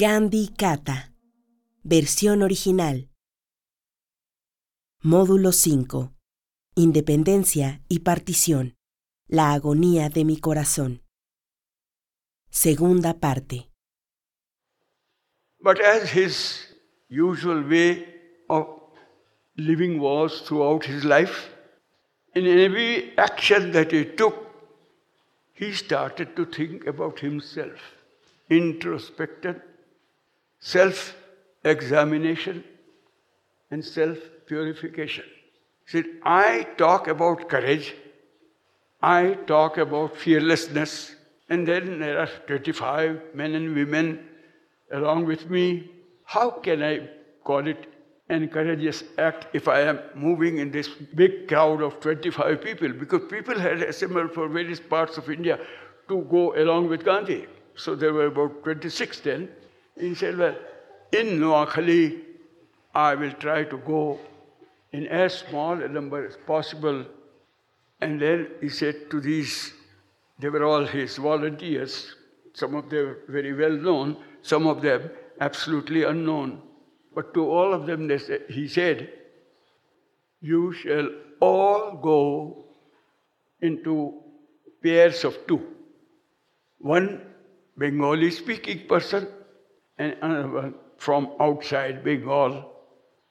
Gandhi Kata. Versión original. Módulo 5. Independencia y partición. La agonía de mi corazón. Segunda parte. But as his usual way of living was throughout his life, in every action that he took, he started to think about himself, introspected, self examination, and self purification. Said, I talk about courage, I talk about fearlessness, and then there are 25 men and women along with me. How can I call it an courageous act if I am moving in this big crowd of 25 people? Because people had assembled from various parts of India to go along with Gandhi. So there were about 26 then. He said, Well, in Noakhali, I will try to go in as small a number as possible. And then he said to these, they were all his volunteers, some of them very well known, some of them absolutely unknown. But to all of them, said, he said, You shall all go into pairs of two. One Bengali speaking person and another from outside Bengal,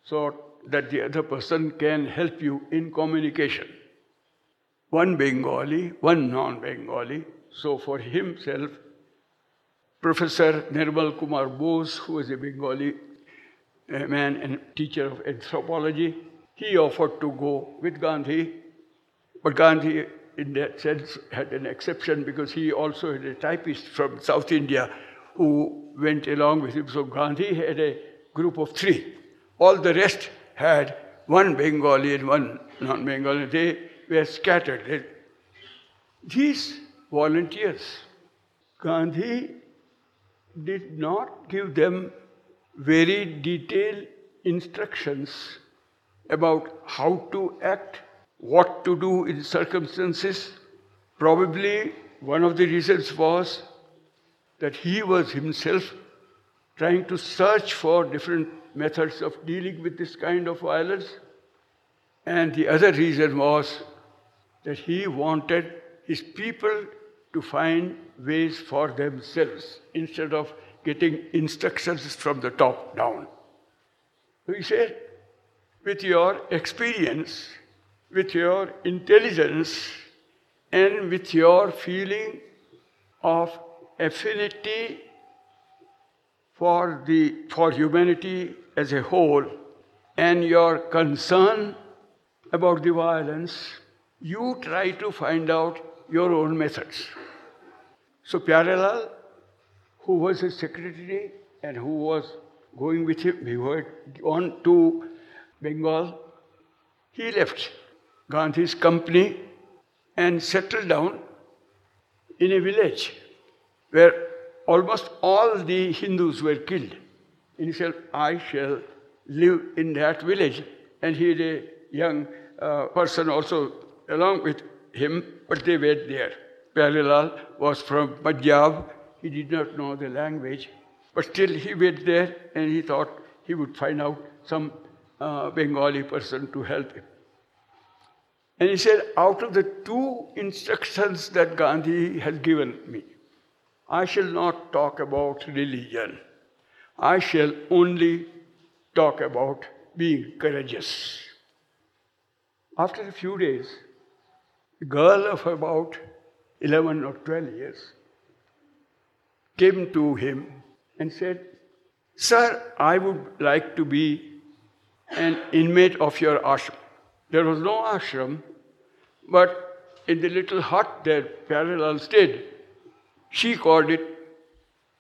so that the other person can help you in communication. One Bengali, one non Bengali. So for himself, Professor Nirmal Kumar Bose, who is a Bengali uh, man and teacher of anthropology, he offered to go with Gandhi. But Gandhi, in that sense, had an exception because he also had a typist from South India who went along with him. So Gandhi had a group of three. All the rest had one Bengali and one non Bengali. They were scattered. These volunteers, Gandhi did not give them very detailed instructions about how to act, what to do in circumstances. Probably one of the reasons was that he was himself trying to search for different methods of dealing with this kind of violence. And the other reason was that he wanted his people to find ways for themselves instead of getting instructions from the top down. So he said, with your experience, with your intelligence, and with your feeling of affinity for, the, for humanity as a whole, and your concern about the violence, you try to find out your own methods. So Pyarelal, who was his secretary and who was going with him, he went on to Bengal. He left Gandhi's company and settled down in a village where almost all the Hindus were killed. And he said, I shall live in that village. And he had a young uh, person also along with him, but they were there. Pyarelal was from Punjab. He did not know the language, but still he went there and he thought he would find out some uh, Bengali person to help him. And he said, out of the two instructions that Gandhi has given me, I shall not talk about religion. I shall only talk about being courageous. After a few days, a girl of about 11 or 12 years came to him and said, Sir, I would like to be an inmate of your ashram. There was no ashram, but in the little hut that Pyarelal stayed, she called it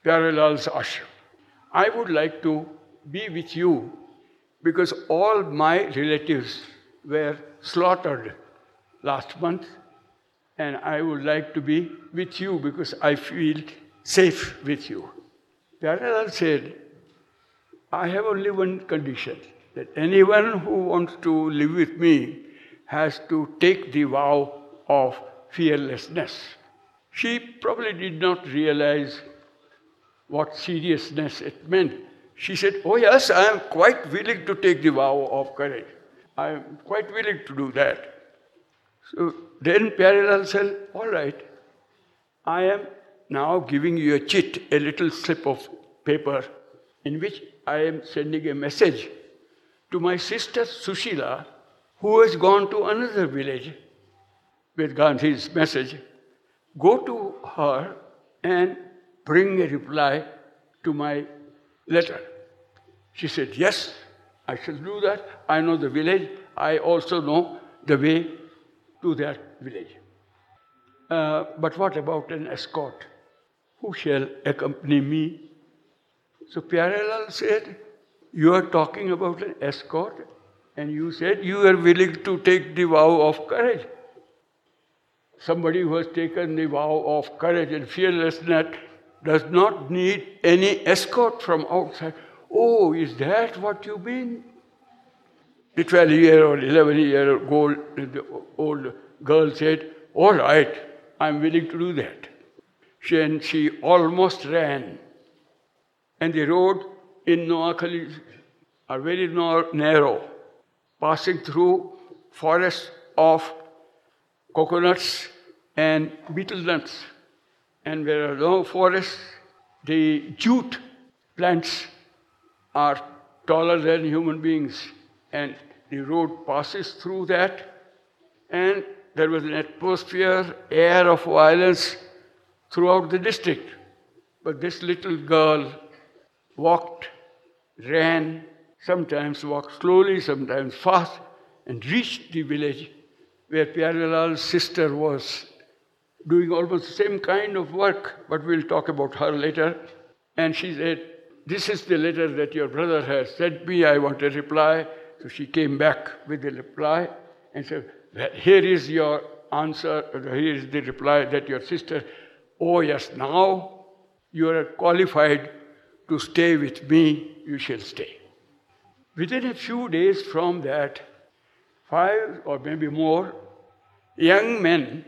Pyarelal's ashram. I would like to be with you because all my relatives were slaughtered last month, and I would like to be with you because I feel safe with you. Pyarelal said, I have only one condition that anyone who wants to live with me has to take the vow of fearlessness. She probably did not realize what seriousness it meant. She said, Oh, yes, I am quite willing to take the vow of courage. I am quite willing to do that. So then Pyarelal said, All right, I am now giving you a chit, a little slip of paper, in which I am sending a message to my sister Sushila, who has gone to another village with Gandhi's message. Go to her and bring a reply to my letter. She said, Yes, I shall do that. I know the village. I also know the way to that village. Uh, but what about an escort? Who shall accompany me? So Pyarelal said, You are talking about an escort, and you said you are willing to take the vow of courage. Somebody who has taken the vow of courage and fearlessness does not need any escort from outside. Oh, is that what you mean? The 12 year old, 11 year old, old girl said, All right, I'm willing to do that. She, and she almost ran. And the road in Noakhali are very narrow, passing through forests of coconuts and betel nuts. And where are no forests, the jute plants are taller than human beings. And the road passes through that. And there was an atmosphere, air of violence throughout the district. But this little girl walked, ran, sometimes walked slowly, sometimes fast, and reached the village where Pyarelal's sister was doing almost the same kind of work, but we'll talk about her later. And she said, This is the letter that your brother has sent me. I want a reply. So she came back with the reply and said, Here is your answer, uh, here is the reply that your sister, oh yes, now you are qualified to stay with me, you shall stay. Within a few days from that, five or maybe more young men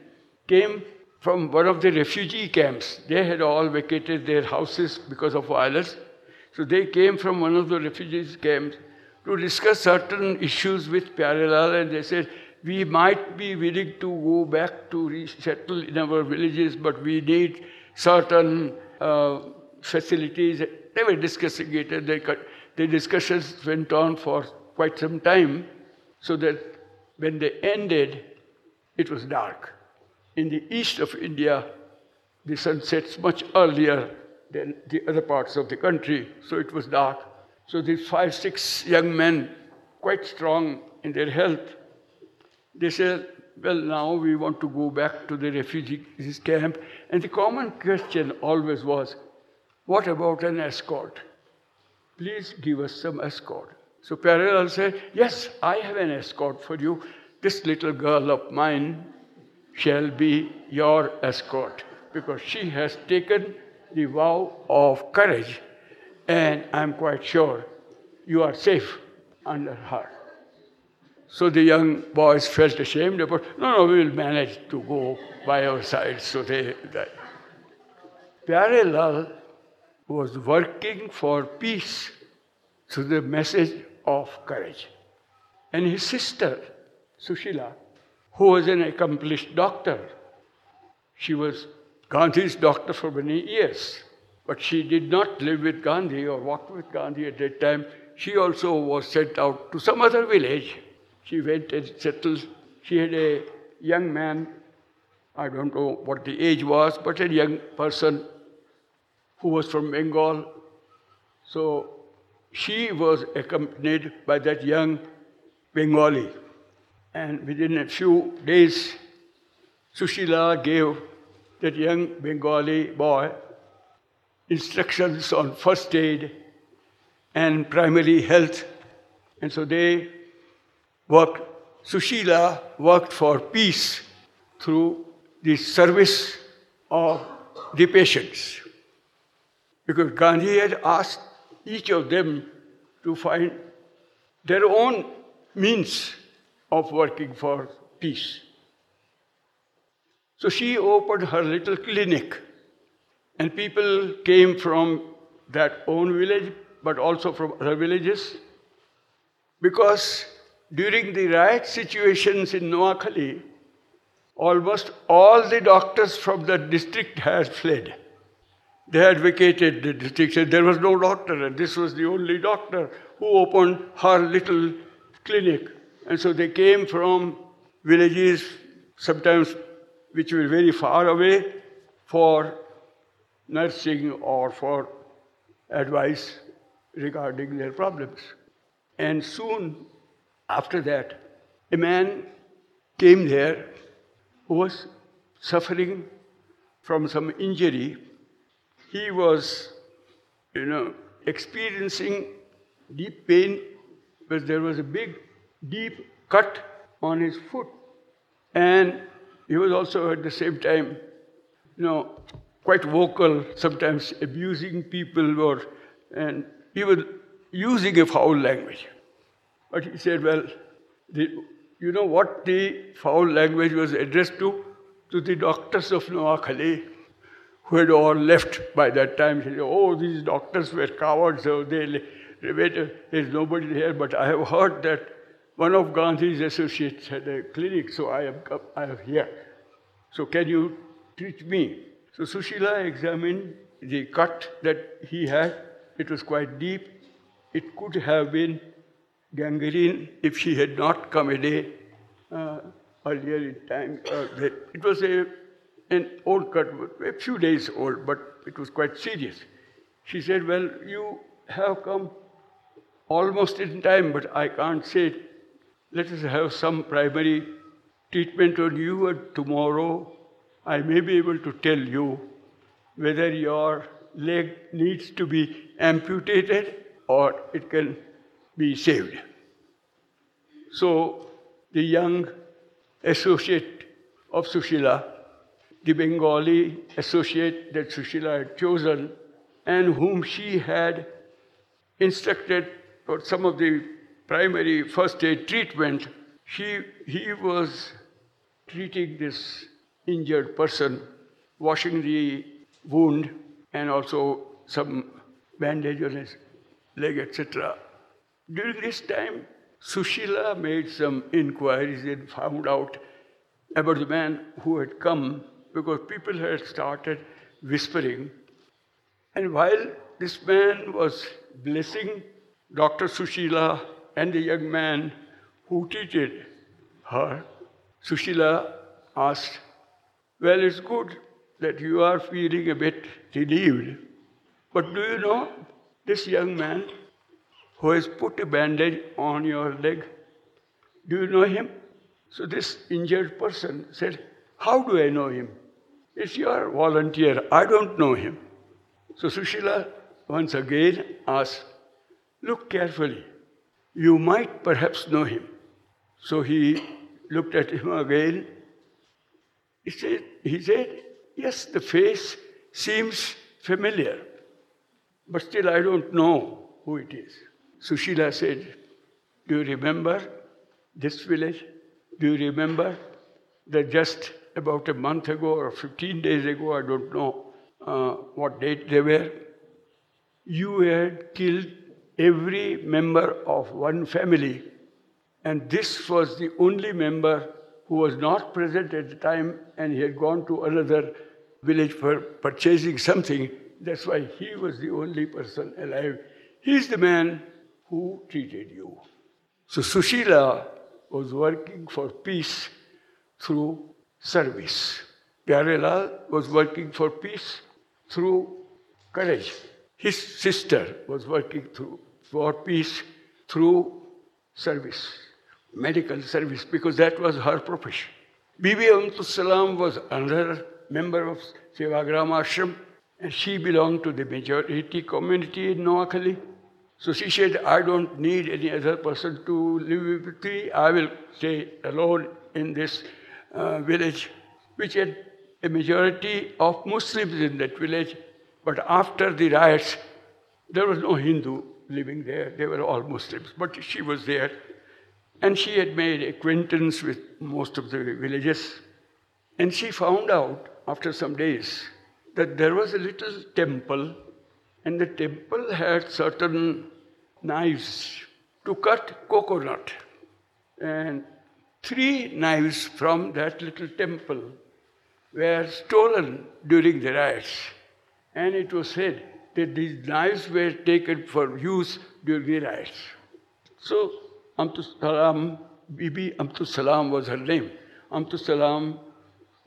came from one of the refugee camps. They had all vacated their houses because of violence. So they came from one of the refugee camps to discuss certain issues with Pyarelal and they said, we might be willing to go back to resettle in our villages, but we need certain uh, facilities. They were discussing it and they, the discussions went on for quite some time so that when they ended, it was dark. In the east of India, the sun sets much earlier than the other parts of the country, so it was dark. So these five, six young men, quite strong in their health, they said, well, now we want to go back to the refugees camp. And the common question always was, what about an escort? Please give us some escort. So Pyarelal said, yes, I have an escort for you. This little girl of mine shall be your escort because she has taken the vow of courage and I'm quite sure you are safe under her. So the young boys felt ashamed about, no, no, we will manage to go by our side. So they died. Was working for peace through the message of courage. And his sister, Sushila, who was an accomplished doctor, she was Gandhi's doctor for many years. But she did not live with Gandhi or walk with Gandhi at that time. She also was sent out to some other village she went and settled. She had a young man, I don't know what the age was, but a young person who was from Bengal. So she was accompanied by that young Bengali. And within a few days, Sushila gave that young Bengali boy instructions on first aid and primary health. And so they worked, Sushila worked for peace through the service of the patients. Because Gandhi had asked each of them to find their own means of working for peace. So she opened her little clinic, and people came from that own village, but also from other villages. Because during the riot situations in Noakhali, almost all the doctors from the district had fled. They had vacated the district, there was no doctor, and this was the only doctor who opened her little clinic. And so they came from villages, sometimes which were very far away, for nursing or for advice regarding their problems. And soon after that, a man came there who was suffering from some injury. He was, you know, experiencing deep pain because there was a big, deep cut on his foot. And he was also at the same time, you know, quite vocal, sometimes abusing people or and he was using a foul language. But he said, well, the, you know what the foul language was addressed to? To the doctors of Noakhali, who had all left by that time. Said, oh, these doctors were cowards, so they there's nobody here, but I have heard that one of Gandhi's associates had a clinic, so I am, I am here. So can you treat me? So Sushila examined the cut that he had. It was quite deep. It could have been gangrene if she had not come a day uh, earlier in time. Uh, it was a, an old cut, a few days old, but it was quite serious. She said, Well, you have come almost in time, but I can't say Let us have some primary treatment on you, and tomorrow I may be able to tell you whether your leg needs to be amputated or it can be saved. So the young associate of Sushila, the Bengali associate that Sushila had chosen, and whom she had instructed for some of the primary first aid treatment, she, he was treating this injured person, washing the wound, and also some bandage on his leg, etc. During this time, Sushila made some inquiries and found out about the man who had come because people had started whispering. And while this man was blessing Dr. Sushila and the young man who treated her, Sushila asked, Well, it's good that you are feeling a bit relieved, but do you know this young man who has put a bandage on your leg? Do you know him? So this injured person said, How do I know him? It's your volunteer. I don't know him. So Sushila once again asked, Look carefully. You might perhaps know him. So he looked at him again. He said, he said, Yes, the face seems familiar, but still I don't know who it is. Sushila said, Do you remember this village? Do you remember the just about a month ago or 15 days ago, I don't know uh, what date they were, you had killed every member of one family, and this was the only member who was not present at the time and he had gone to another village for purchasing something. That's why he was the only person alive. He's the man who treated you. So Sushila was working for peace through service. Pyarelal was working for peace through courage. His sister was working through, for peace through service, medical service, because that was her profession. Bibi Amtul Salam was another member of Sevagram Ashram, and she belonged to the majority community in Noakhali. So she said, I don't need any other person to live with me. I will stay alone in this uh, village, which had a majority of Muslims in that village. But after the riots, there was no Hindu living there. They were all Muslims. But she was there. And she had made acquaintance with most of the villages. And she found out after some days that there was a little temple And the temple had certain knives to cut coconut. And three knives from that little temple were stolen during the riots. And it was said that these knives were taken for use during the riots. So, Amtu Salam, Bibi Amtu Salam was her name. Amtu Salam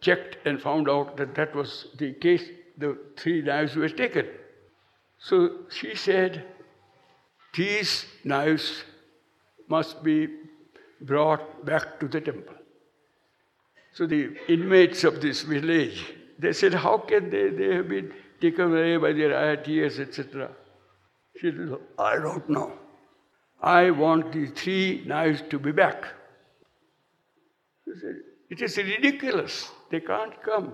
checked and found out that that was the case. The three knives were taken. So she said, These knives must be brought back to the temple. So the inmates of this village, they said, How can they? They have been taken away by the rioters, etc. She said, I don't know. I want the three knives to be back. She said, It is ridiculous. They can't come.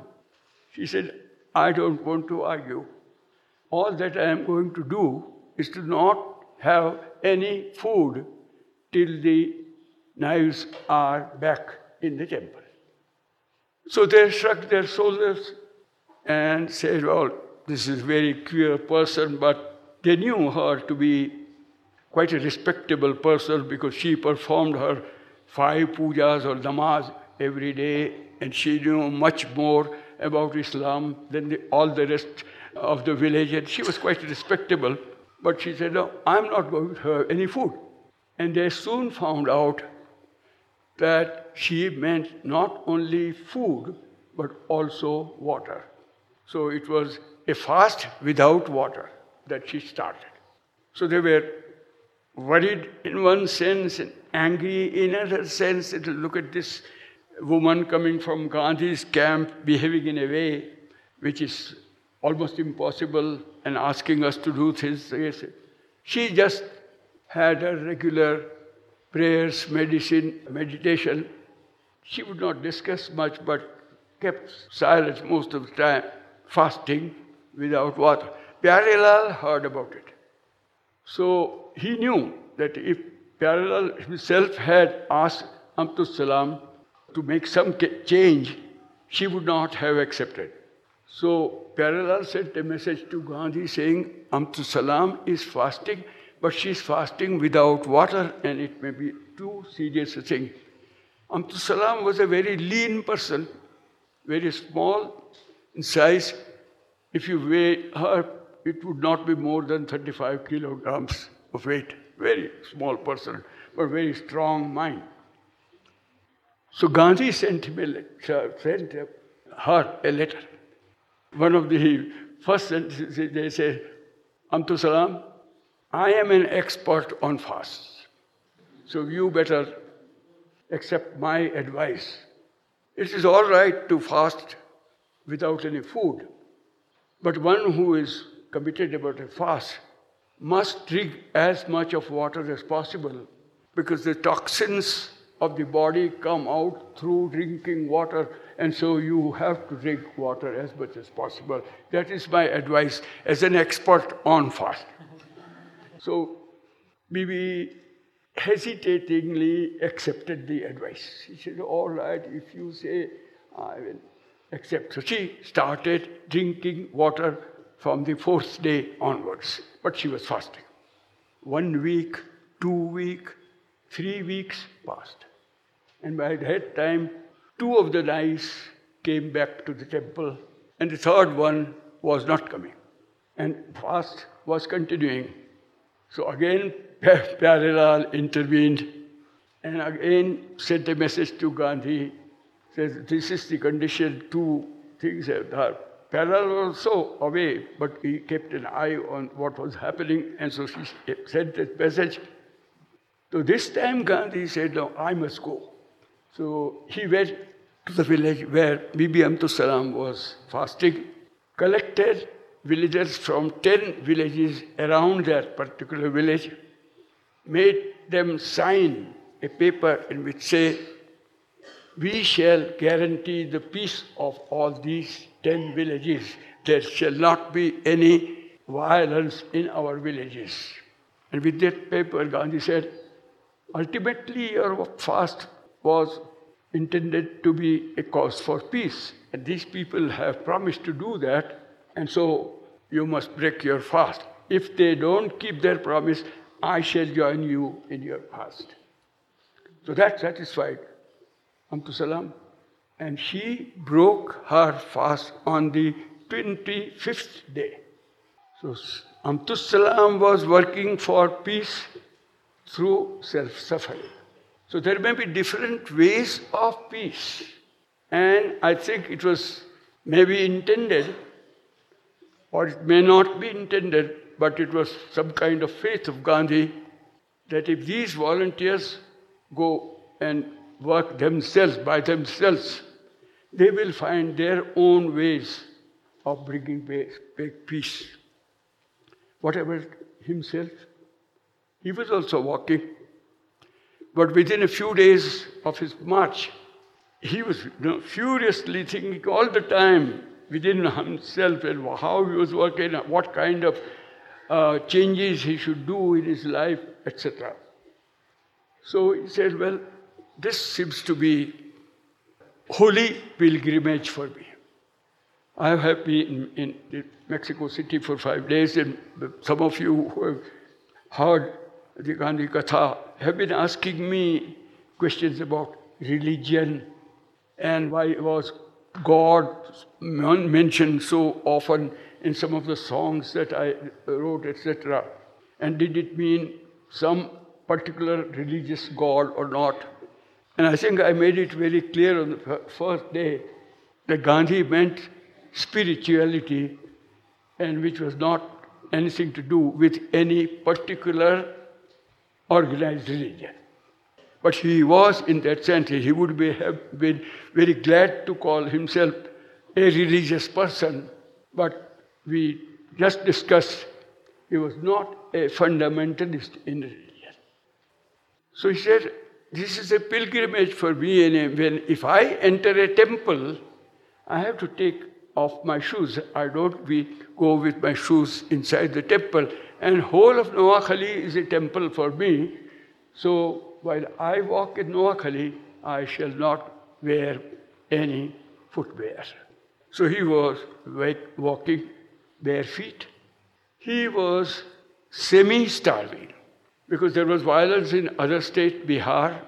She said, I don't want to argue. All that I am going to do is to not have any food till the knives are back in the temple. So they shrugged their shoulders and said, Well, this is a very queer person, but they knew her to be quite a respectable person because she performed her five pujas or namaz every day and she knew much more about Islam than the, all the rest of the village. And she was quite respectable. But she said, No, I'm not going to have any food. And they soon found out that she meant not only food, but also water. So it was a fast without water that she started. So they were worried in one sense and angry in another sense. Look at this woman coming from Gandhi's camp behaving in a way which is almost impossible and asking us to do things. She just had a regular prayers, medicine, meditation. She would not discuss much but kept silence most of the time, fasting without water. Pyarelal heard about it. So he knew that if Pyarelal himself had asked Amtu Salam to make some change, she would not have accepted. So Pyarelal sent a message to Gandhi saying, Amtu Salam is fasting, but she's fasting without water, and it may be too serious a thing. Amtu Salam was a very lean person, very small in size. If you weigh her, it would not be more than 35 kilograms of weight. Very small person, but very strong mind. So Gandhi sent him a letter, sent her a letter. One of the first sentences they say, Amtu Salam, I am an expert on fasts. So you better accept my advice. It is all right to fast without any food, but one who is committed about a fast must drink as much of water as possible because the toxins of the body come out through drinking water, and so you have to drink water as much as possible. That is my advice as an expert on fast. So, Bibi hesitatingly accepted the advice. She said, All right, if you say, I will accept. So she started drinking water from the fourth day onwards, but she was fasting. One week, two weeks, three weeks passed. And by that time, two of the knives came back to the temple, and the third one was not coming. And fast was continuing. So again, Pyarelal intervened and again sent a message to Gandhi. Says, this is the condition, two things have done. Pyarelal was so away, but he kept an eye on what was happening, and so she sent that message. So this time Gandhi said, no, I must go. So he went to the village where Bibi Amtu Salam was fasting, collected villagers from 10 villages around that particular village, made them sign a paper in which say, we shall guarantee the peace of all these 10 villages. There shall not be any violence in our villages. And with that paper, Gandhi said, ultimately your fast was intended to be a cause for peace. And these people have promised to do that. And so you must break your fast. If they don't keep their promise, I shall join you in your fast. So that satisfied Amtu Salam. And she broke her fast on the 25th day. So Amtu Salam was working for peace through self suffering. So there may be different ways of peace. And I think it was maybe intended, or it may not be intended, but it was some kind of faith of Gandhi that if these volunteers go and work themselves by themselves, they will find their own ways of bringing peace. Whatever himself, he was also walking. But within a few days of his march, he was you know, furiously thinking all the time within himself and how he was working, what kind of uh, changes he should do in his life, etc. So he said, Well, this seems to be holy pilgrimage for me. I have been in, Mexico City for five days, and some of you who have heard the Gandhi Katha have been asking me questions about religion and why it was God mentioned so often in some of the songs that I wrote, etc. And did it mean some particular religious God or not? And I think I made it very clear on the first day that Gandhi meant spirituality and which was not anything to do with any particular organized religion. But he was, in that sense, he would be, have been very glad to call himself a religious person. But we just discussed he was not a fundamentalist in religion. So he said, This is a pilgrimage for me, and when, if I enter a temple, I have to take off my shoes. I don't go with my shoes inside the temple. And whole of Noakhali is a temple for me. So while I walk in Noakhali, I shall not wear any footwear. So he was walking bare feet. He was semi starving because there was violence in other state, Bihar,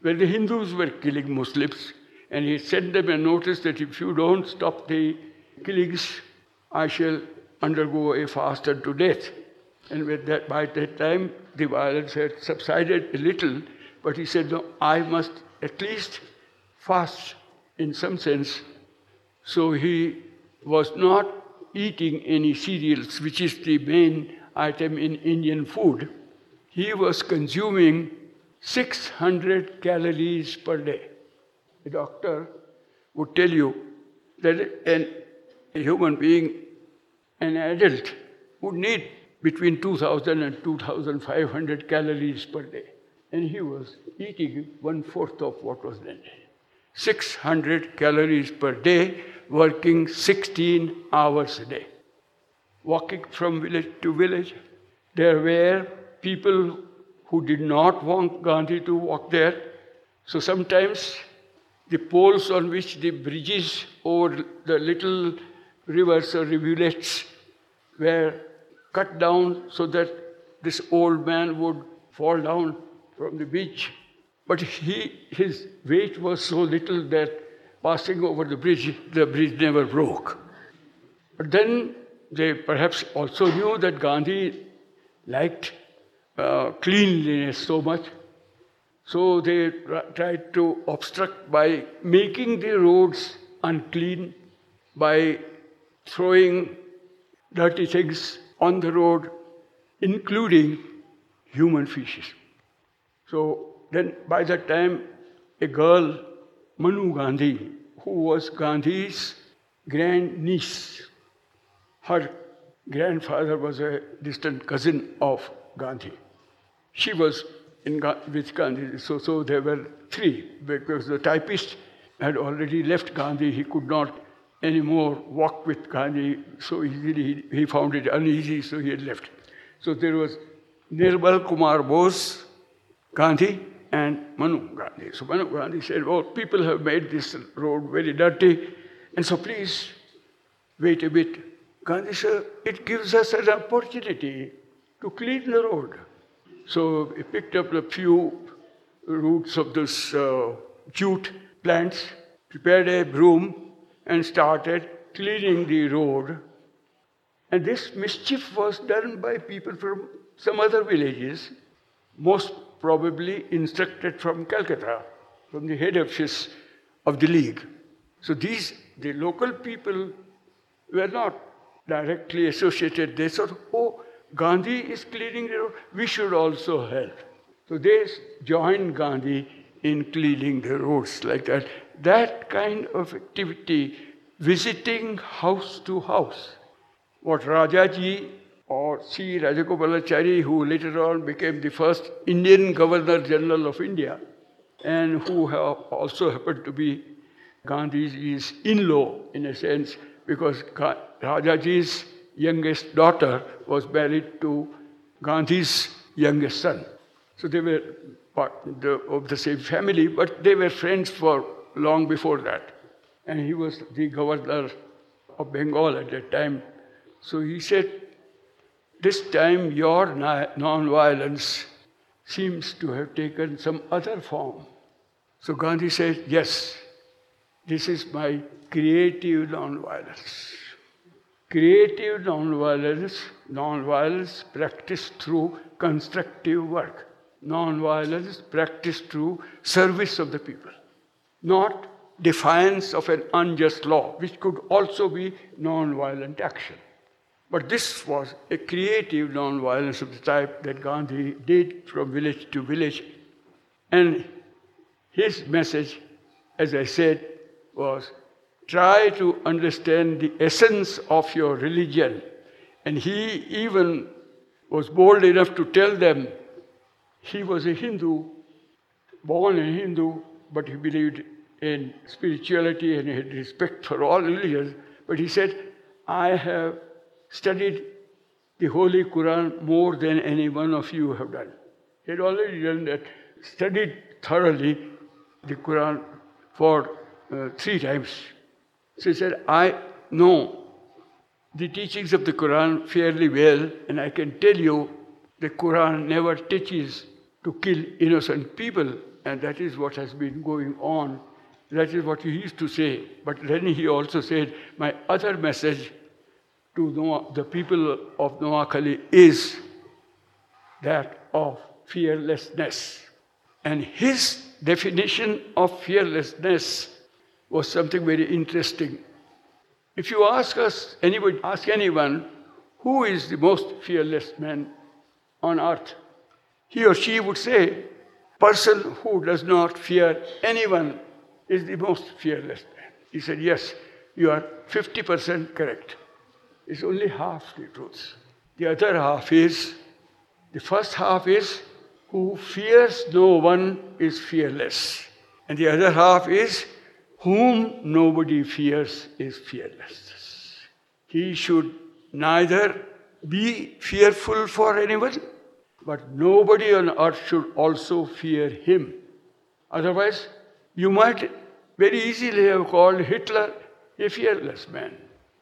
where the Hindus were killing Muslims. And he sent them a notice that if you don't stop the killings, I shall undergo a fast unto death. And with that, by that time, the violence had subsided a little, but he said, No, I must at least fast in some sense. So he was not eating any cereals, which is the main item in Indian food. He was consuming 600 calories per day. A doctor would tell you that an, a human being, an adult, would need between 2000 and 2500 calories per day. And he was eating one fourth of what was needed. 600 calories per day, working 16 hours a day. Walking from village to village. There were people who did not want Gandhi to walk there. So sometimes the poles on which the bridges over the little rivers or rivulets were cut down so that this old man would fall down from the beach. But he, his weight was so little that passing over the bridge, the bridge never broke. But then they perhaps also knew that Gandhi liked uh, cleanliness so much. So they tried to obstruct by making the roads unclean, by throwing dirty things on the road, including human feces. So then, by that time, a girl, Manu Gandhi, who was Gandhi's grand niece, her grandfather was a distant cousin of Gandhi. She was in, with Gandhi, so, so there were three, because the typist had already left Gandhi, he could not anymore walk with Gandhi so easily. He, found it uneasy, so he had left. So there was Nirmal Kumar Bose, Gandhi, and Manu Gandhi. So Manu Gandhi said, Oh, people have made this road very dirty, and so please wait a bit. Gandhi said, it gives us an opportunity to clean the road. So he picked up a few roots of this uh, jute plants, prepared a broom, and started cleaning the road. And this mischief was done by people from some other villages, most probably instructed from Calcutta, from the head office of the League. So these, the local people were not directly associated. They thought, oh, Gandhi is cleaning the road, we should also help. So they joined Gandhi in cleaning the roads like that. That kind of activity, visiting house to house, what Rajaji or C. Rajagopalachari, who later on became the first Indian Governor General of India, and who also happened to be Gandhi's in law, in a sense, because Rajaji's youngest daughter was married to Gandhi's youngest son. So they were part of the same family, but they were friends for long before that. And he was the governor of Bengal at that time. So he said, This time your non violence seems to have taken some other form. So Gandhi said, Yes, this is my creative non-violence. Creative non-violence, non-violence practiced through constructive work. Non-violence practiced through service of the people. Not defiance of an unjust law, which could also be non-violent action. But this was a creative non-violence of the type that Gandhi did from village to village. And his message, as I said, was try to understand the essence of your religion. And he even was bold enough to tell them he was a Hindu, born a Hindu, but he believed in spirituality and he had respect for all religions. But he said, I have studied the Holy Quran more than any one of you have done. He had already done that, studied thoroughly the Quran for uh, three times. So he said, I know the teachings of the Quran fairly well, and I can tell you the Quran never teaches to kill innocent people, and that is what has been going on. That is what he used to say. But then he also said, My other message to Noah, the people of Noakhali is that of fearlessness. And his definition of fearlessness was something very interesting. If you ask us, anybody, ask anyone, who is the most fearless man on earth? He or she would say, person who does not fear anyone is the most fearless man. He said, yes, you are 50% correct. It's only half the truth. The other half is, the first half is, who fears no one is fearless. And the other half is, whom nobody fears is fearless. He should neither be fearful for anyone, but nobody on earth should also fear him. Otherwise, you might very easily have called Hitler a fearless man.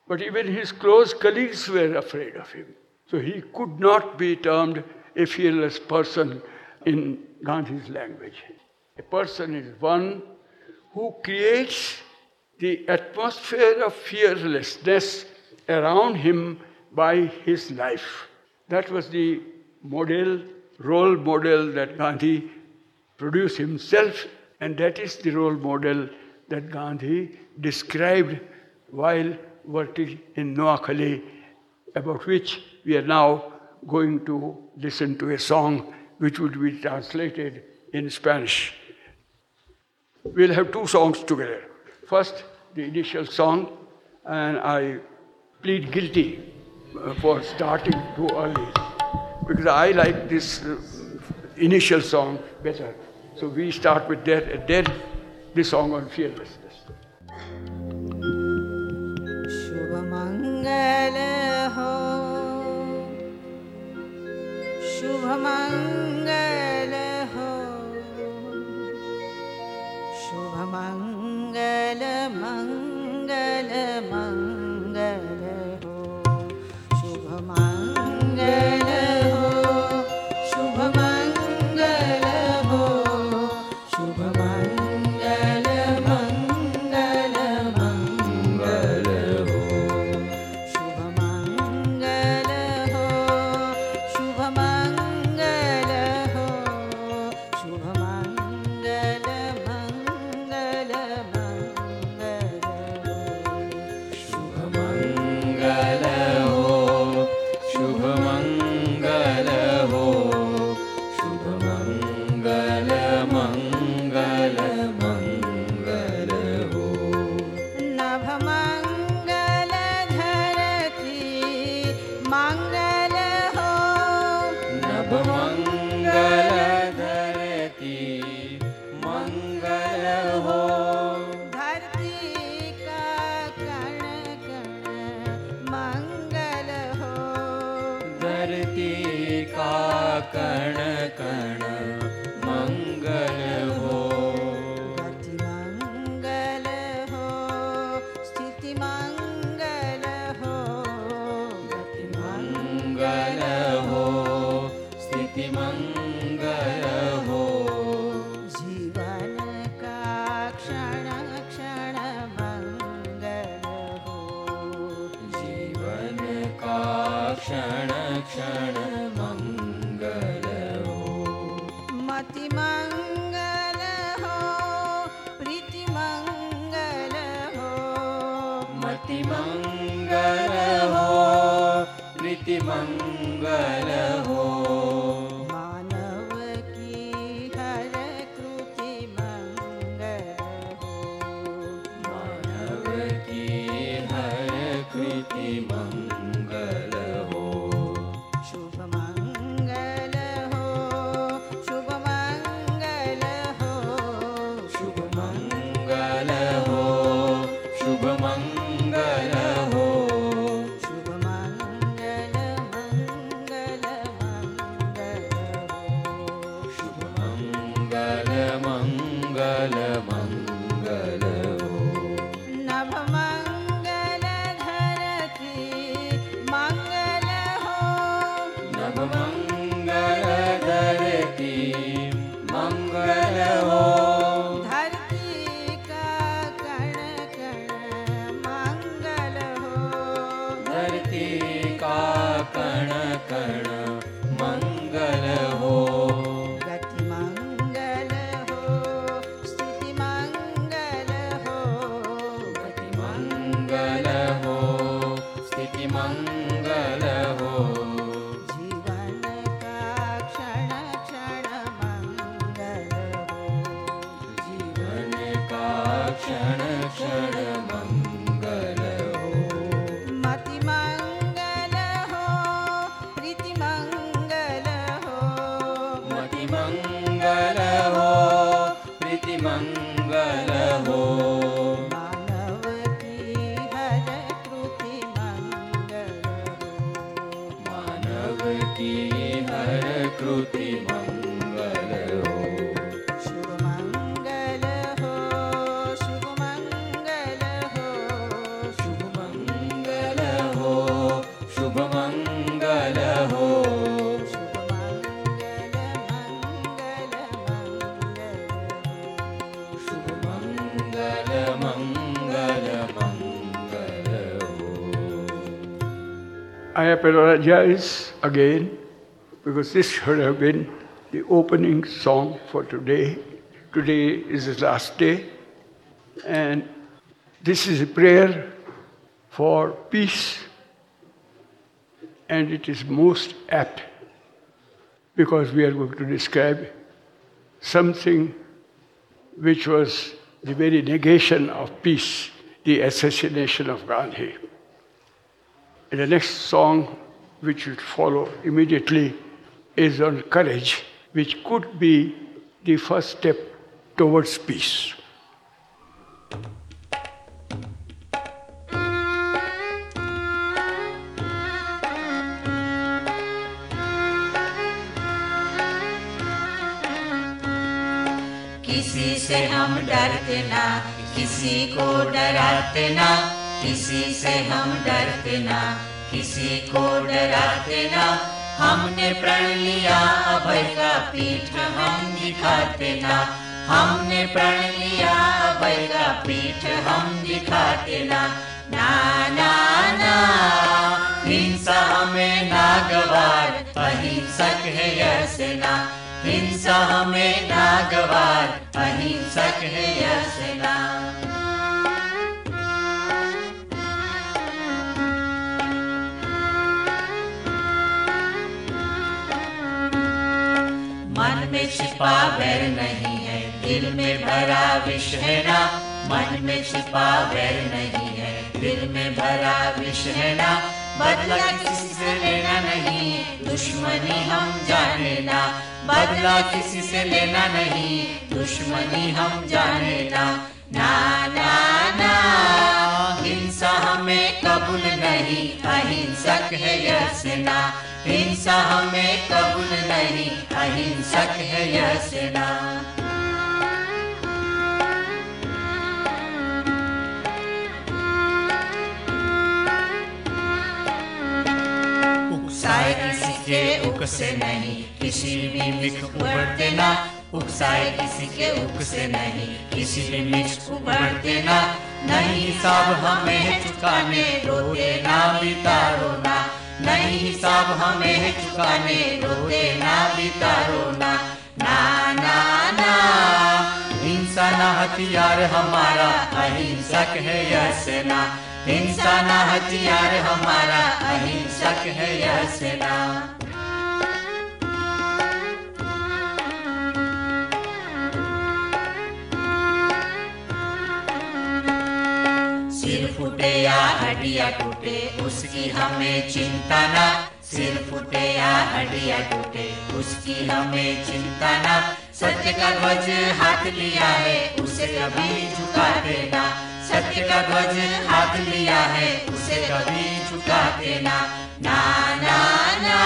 But even his close colleagues were afraid of him. So he could not be termed a fearless person in Gandhi's language. A person is one who creates the atmosphere of fearlessness around him by his life. That was the model, role model that Gandhi produced himself, and that is the role model that Gandhi described while working in Noakhali, about which we are now going to listen to a song which would be translated in Spanish. We'll have two songs together. First, the initial song, and I plead guilty uh, for starting too early because I like this uh, initial song better. So we start with that, and then the song on fearlessness. शुभमङ्गल हो शुभमङ्गल मङ्गल मङ्गल हो की हर कृति मंगल हो। शुभ मंगल हो शुभ मंगल हो। शुभ मंगल हो शुभ मंगल हो। शुभ मंगल। मंगल मंगल हो। Hay a Pelora again because this should have been the opening song for today. Today is the last day, and this is a prayer for peace, and it is most apt because we are going to describe something which was the very negation of peace, the assassination of Gandhi. And the next song, which will follow immediately, is on courage, which could be the first step towards peace. किसी से हम डरते ना किसी को डराते ना किसी से हम डरते ना किसी को डराते ना। हमने प्रण लिया, अभय का पीठ हम दिखाते ना। हमने प्रण लिया, अभय का पीठ हम दिखाते ना। ना ना ना, हिंसा हमें नागवार, अहिंसक है यह सेना हिंसा हमें नागवार, अहिंसक है यह सेना छिपा वैर नहीं है। दिल में भरा विष है ना, मन में छिपा वैर नहीं है। दिल में भरा विष है ना, बदला किसी से लेना नहीं। दुश्मनी हम जाने ना, बदला किसी से लेना नहीं। दुश्मनी हम जाने ना। ना ना ना, हिंसा हमें कबूल नहीं। अहिंसक है यह सेना। हिंसा हमें कबूल नहीं, अहिंसक है यह सेना। उकसाए किसी के उक से नहीं, किसी भी मिख उकसाए किसी के उक से नहीं, किसी भी मिख नहीं हिसाब हमें चुकाने रोते ना, बितारो ना। नहीं हिसाब हमें चुकाने रोते ना बितारो रोना। ना ना ना। हिंसा ना हथियार हमारा, अहिंसक है यह सेना। हिंसा ना हथियार हमारा, अहिंसक है यह सेना। फूटे या हड्डियाँ टूटे, उसकी हमें चिंता ना। सिर फूटे या हड्डियाँ टूटे, उसकी हमें चिंता ना। सत्य का ध्वज हाथ लिया है, उसे कभी झुका देना। सत्य का ध्वज हाथ लिया है, उसे कभी झुका देना। ना ना ना,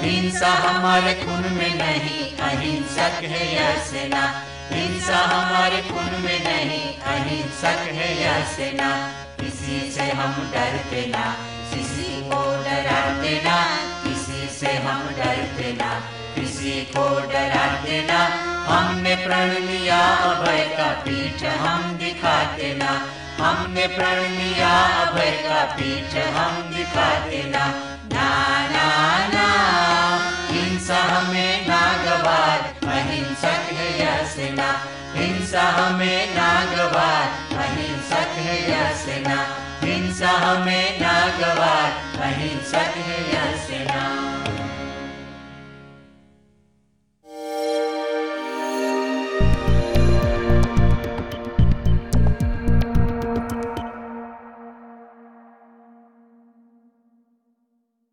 हिंसा हमारे खून में नहीं, अहिंसक है यह सेना। हिंसा हमारे खून में नहीं, अहिंसक है यह सेना। किसी से हम डरते ना, किसी को डराते ना, किसी से हम डरते ना, किसी को डराते ना। हमने प्रण लिया, अभय का पीठ हम दिखाते ना। हमने प्रण लिया, अभय का पीठ हम दिखाते ना। ना ना ना, हिंसा हमें नागवार अहिंसक है यह सेना हिंसा हमें नागवार, अहिंसक है यह सेना हिंसा हमें नागवार, अहिंसक है यह सेना